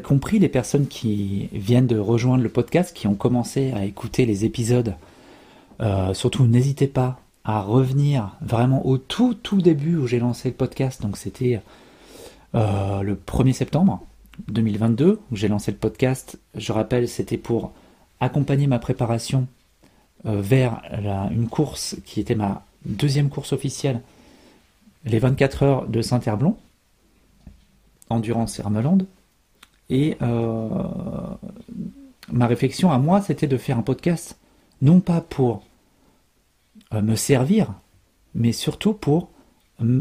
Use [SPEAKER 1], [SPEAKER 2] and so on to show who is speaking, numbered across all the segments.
[SPEAKER 1] compris, les personnes qui viennent de rejoindre le podcast, qui ont commencé à écouter les épisodes, euh, surtout n'hésitez pas à revenir vraiment au tout tout début où j'ai lancé le podcast. Donc c'était euh, le 1er septembre 2022 où j'ai lancé le podcast. Je rappelle, c'était pour accompagner ma préparation euh, vers une course qui était ma deuxième course officielle, les 24 heures de Saint-Herblon, Endurance Hermeland. Et euh, ma réflexion à moi, c'était de faire un podcast, non pas pour euh, me servir, mais surtout pour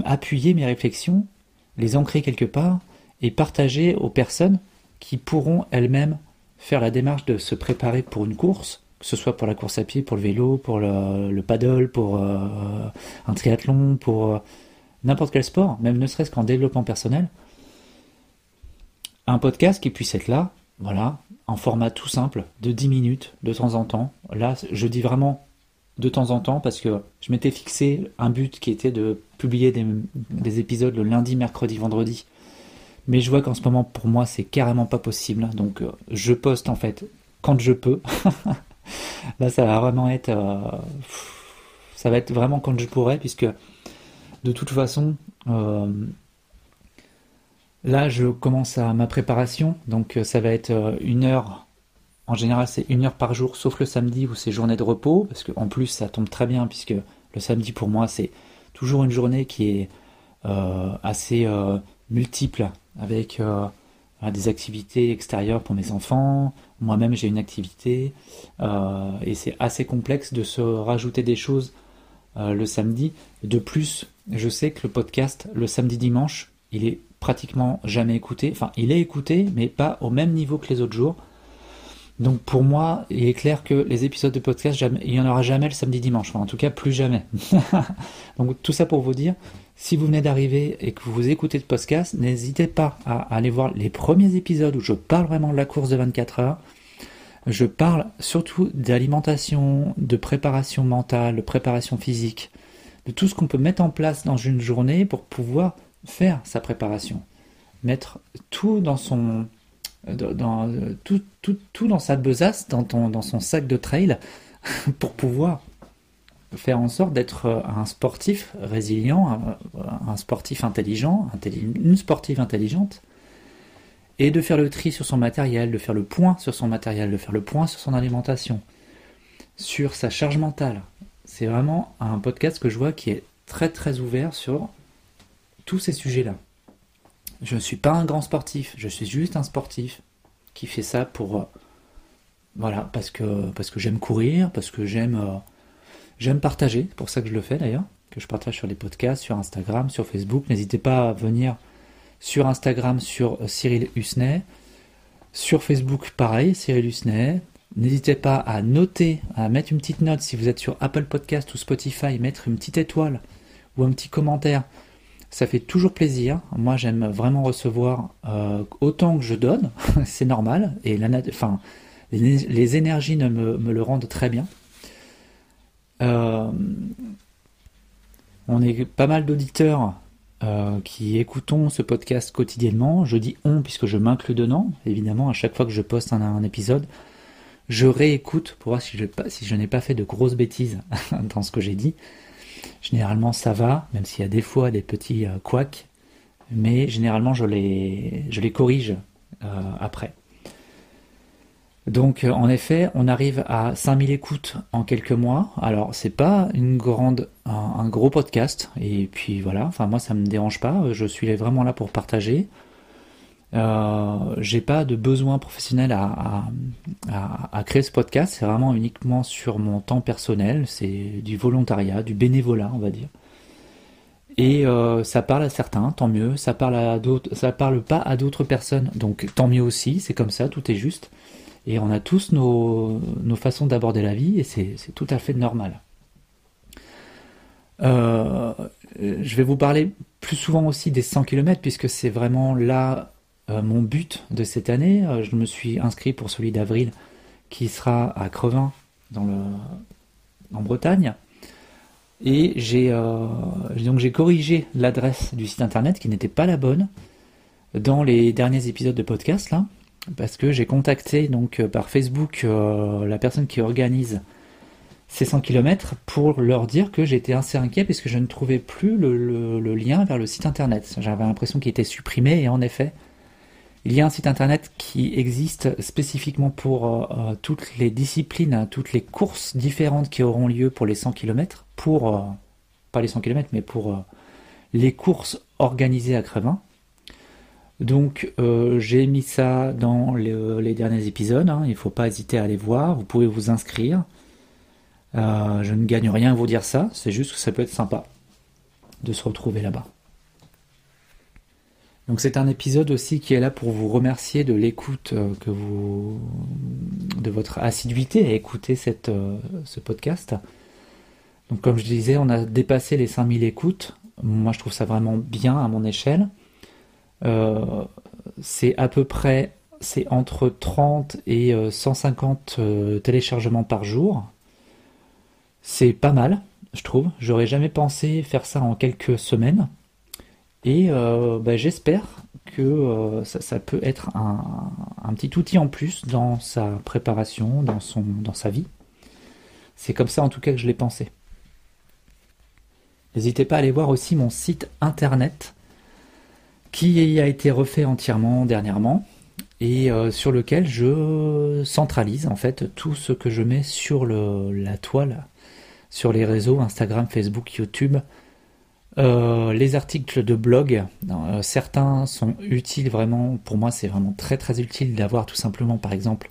[SPEAKER 1] appuyer mes réflexions, les ancrer quelque part et partager aux personnes qui pourront elles-mêmes faire la démarche de se préparer pour une course, que ce soit pour la course à pied, pour le vélo, pour le, paddle, pour euh, un triathlon, pour n'importe quel sport, même ne serait-ce qu'en développement personnel, un podcast qui puisse être là, voilà, en format tout simple, de 10 minutes, de temps en temps. Là, je dis vraiment de temps en temps parce que je m'étais fixé un but qui était de publier des, épisodes le lundi, mercredi, vendredi. Mais je vois qu'en ce moment, pour moi, c'est carrément pas possible. Donc, euh, je poste en fait quand je peux. Là, ça va vraiment être. Euh, ça va être vraiment quand je pourrai, puisque de toute façon, euh, Là, je commence à ma préparation, donc euh, ça va être euh, une heure. En général, c'est une heure par jour, sauf le samedi où c'est journée de repos, parce qu'en plus, ça tombe très bien, puisque le samedi, pour moi, c'est toujours une journée qui est euh, assez multiple, avec des activités extérieures pour mes enfants. Moi-même, j'ai une activité, et c'est assez complexe de se rajouter des choses le samedi. De plus, je sais que le podcast, le samedi-dimanche, il est pratiquement jamais écouté. Enfin, il est écouté, mais pas au même niveau que les autres jours. Donc pour moi, il est clair que les épisodes de podcast, il n'y en aura jamais le samedi dimanche. En tout cas, plus jamais. Donc tout ça pour vous dire, si vous venez d'arriver et que vous écoutez le podcast, n'hésitez pas à aller voir les premiers épisodes où je parle vraiment de la course de 24 heures. Je parle surtout d'alimentation, de préparation mentale, de préparation physique, de tout ce qu'on peut mettre en place dans une journée pour pouvoir faire sa préparation, mettre tout dans son dans, tout, tout, tout, dans sa besace, dans, dans son sac de trail, pour pouvoir faire en sorte d'être un sportif résilient, un, sportif intelligent, une sportive intelligente, et de faire le tri sur son matériel, de faire le point sur son matériel, de faire le point sur son alimentation, sur sa charge mentale. C'est vraiment un podcast que je vois qui est très très ouvert sur tous ces sujets-là. Je ne suis pas un grand sportif, je suis juste un sportif qui fait ça pour euh, voilà parce que parce que j'aime courir, parce que j'aime euh, j'aime partager, c'est pour ça que je le fais d'ailleurs, que je partage sur les podcasts, sur Instagram, sur Facebook. N'hésitez pas à venir sur Instagram sur euh, Cyril Husney, sur Facebook pareil, Cyril Husney. N'hésitez pas à noter, à mettre une petite note si vous êtes sur Apple Podcast ou Spotify, mettre une petite étoile ou un petit commentaire ça fait toujours plaisir. Moi, j'aime vraiment recevoir euh, autant que je donne, c'est normal. Et les, énergies me, le rendent très bien. Euh, on est pas mal d'auditeurs euh, qui écoutons ce podcast quotidiennement. Je dis on puisque je m'inclus dedans. Évidemment, à chaque fois que je poste un, épisode, je réécoute pour voir si je n'ai pas fait de grosses bêtises dans ce que j'ai dit. Généralement, ça va, même s'il y a des fois des petits euh, couacs, mais généralement, je les, je les corrige euh, après. Donc, euh, en effet, on arrive à 5000 écoutes en quelques mois. Alors, c'est pas une grande, un, gros podcast. Et puis voilà. Enfin, moi, ça me dérange pas. Je suis vraiment là pour partager. Euh, j'ai pas de besoin professionnel à, créer ce podcast, c'est vraiment uniquement sur mon temps personnel, c'est du volontariat, du bénévolat, on va dire. Et euh, ça parle à certains, tant mieux. Ça parle à d'autres, ça parle pas à d'autres personnes, donc tant mieux aussi. C'est comme ça, tout est juste. Et on a tous nos, nos façons d'aborder la vie, et c'est tout à fait normal. Euh, je vais vous parler plus souvent aussi des 100 km, puisque c'est vraiment là euh, mon but de cette année. Euh, je me suis inscrit pour celui d'avril qui sera à Crevin dans le, en Bretagne. Et j'ai euh, donc corrigé l'adresse du site internet qui n'était pas la bonne dans les derniers épisodes de podcast parce que j'ai contacté donc par Facebook la personne qui organise ces 100 km pour leur dire que j'étais assez inquiet parce que je ne trouvais plus le, lien vers le site internet. J'avais l'impression qu'il était supprimé et en effet, il y a un site internet qui existe spécifiquement pour euh, euh, toutes les disciplines, toutes les courses différentes qui auront lieu pour les 100 km, pour, euh, pas les 100 km, mais pour les courses organisées à Crevin. Donc j'ai mis ça dans les, derniers épisodes, hein. il ne faut pas hésiter à aller voir, vous pouvez vous inscrire. Je ne gagne rien à vous dire ça, c'est juste que ça peut être sympa de se retrouver là-bas. Donc c'est un épisode aussi qui est là pour vous remercier de l'écoute euh, que vous, de votre assiduité à écouter euh, ce podcast. Donc comme je disais, on a dépassé les 5000 écoutes. Moi je trouve ça vraiment bien à mon échelle. c'est à peu près, c'est entre 30 et 150 téléchargements par jour. C'est pas mal, je trouve. J'aurais jamais pensé faire ça en quelques semaines. Et euh, bah, j'espère que euh, ça, peut être un, petit outil en plus dans sa préparation, dans, son, dans sa vie. C'est comme ça en tout cas que je l'ai pensé. N'hésitez pas à aller voir aussi mon site internet qui a été refait entièrement dernièrement et euh, sur lequel je centralise en fait tout ce que je mets sur la toile sur les réseaux Instagram, Facebook, YouTube. Euh, les articles de blog, euh, certains sont utiles vraiment, pour moi c'est vraiment très très utile d'avoir tout simplement par exemple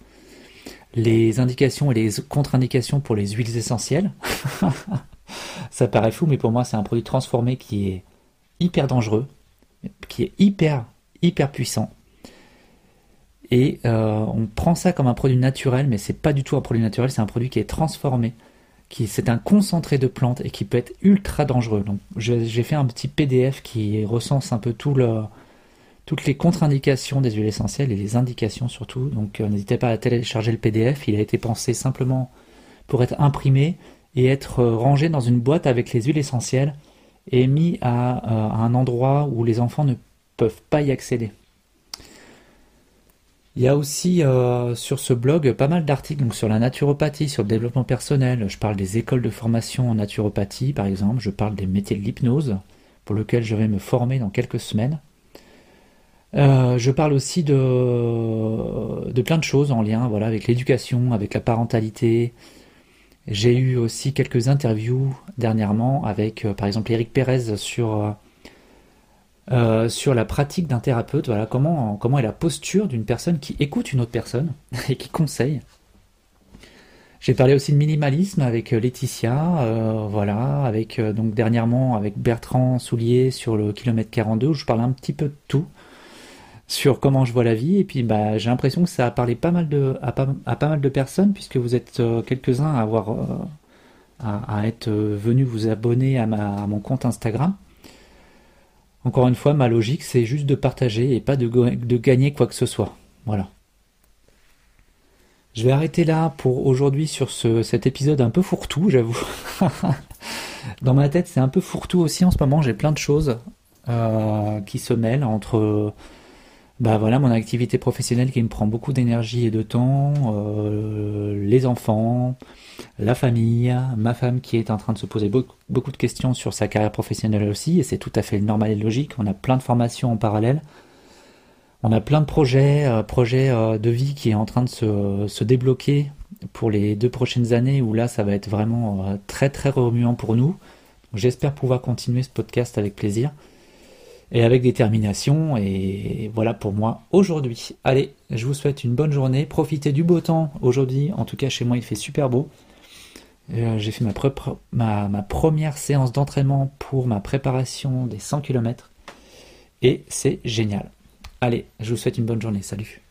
[SPEAKER 1] les indications et les contre-indications pour les huiles essentielles. Ça paraît fou mais pour moi c'est un produit transformé qui est hyper dangereux, qui est hyper hyper puissant. Et euh, on prend ça comme un produit naturel mais c'est pas du tout un produit naturel, c'est un produit qui est transformé c'est un concentré de plantes et qui peut être ultra dangereux. J'ai fait un petit PDF qui recense un peu toutes les contre-indications des huiles essentielles et les indications surtout. Donc euh, n'hésitez pas à télécharger le PDF. Il a été pensé simplement pour être imprimé et être euh, rangé dans une boîte avec les huiles essentielles et mis à euh, un endroit où les enfants ne peuvent pas y accéder. Il y a aussi euh, sur ce blog pas mal d'articles sur la naturopathie, sur le développement personnel. Je parle des écoles de formation en naturopathie, par exemple. Je parle des métiers de l'hypnose, pour lequel je vais me former dans quelques semaines. Euh, je parle aussi de, de plein de choses en lien voilà, avec l'éducation, avec la parentalité. J'ai eu aussi quelques interviews dernièrement avec, euh, par exemple, Eric Pérez sur euh, sur la pratique d'un thérapeute, voilà, comment, comment est la posture d'une personne qui écoute une autre personne et qui conseille. J'ai parlé aussi de minimalisme avec euh, Laetitia, euh, voilà, avec donc dernièrement avec Bertrand Soulier sur le kilomètre 42 où je parle un petit peu de tout sur comment je vois la vie et puis bah j'ai l'impression que ça a parlé pas mal de à pas, mal de personnes puisque vous êtes quelques-uns à être venus vous abonner à mon compte Instagram. Encore une fois, ma logique, c'est juste de partager et pas de, de, gagner quoi que ce soit. Voilà. Je vais arrêter là pour aujourd'hui sur ce, cet épisode un peu fourre-tout, j'avoue. Dans ma tête, c'est un peu fourre-tout aussi en ce moment. J'ai plein de choses euh, qui se mêlent entre bah voilà mon activité professionnelle qui me prend beaucoup d'énergie et de temps, euh, les enfants, la famille, ma femme qui est en train de se poser beaucoup, de questions sur sa carrière professionnelle aussi, et c'est tout à fait normal et logique. On a plein de formations en parallèle. On a plein de projets, euh, projets euh, de vie qui est en train de se, se, débloquer pour les deux prochaines années où là ça va être vraiment très très remuant pour nous. J'espère pouvoir continuer ce podcast avec plaisir et avec détermination. Et voilà pour moi aujourd'hui. Allez, je vous souhaite une bonne journée. Profitez du beau temps aujourd'hui. En tout cas, chez moi, il fait super beau. Euh, j'ai fait ma, ma, première séance d'entraînement pour ma préparation des 100 km. Et c'est génial. Allez, je vous souhaite une bonne journée. Salut.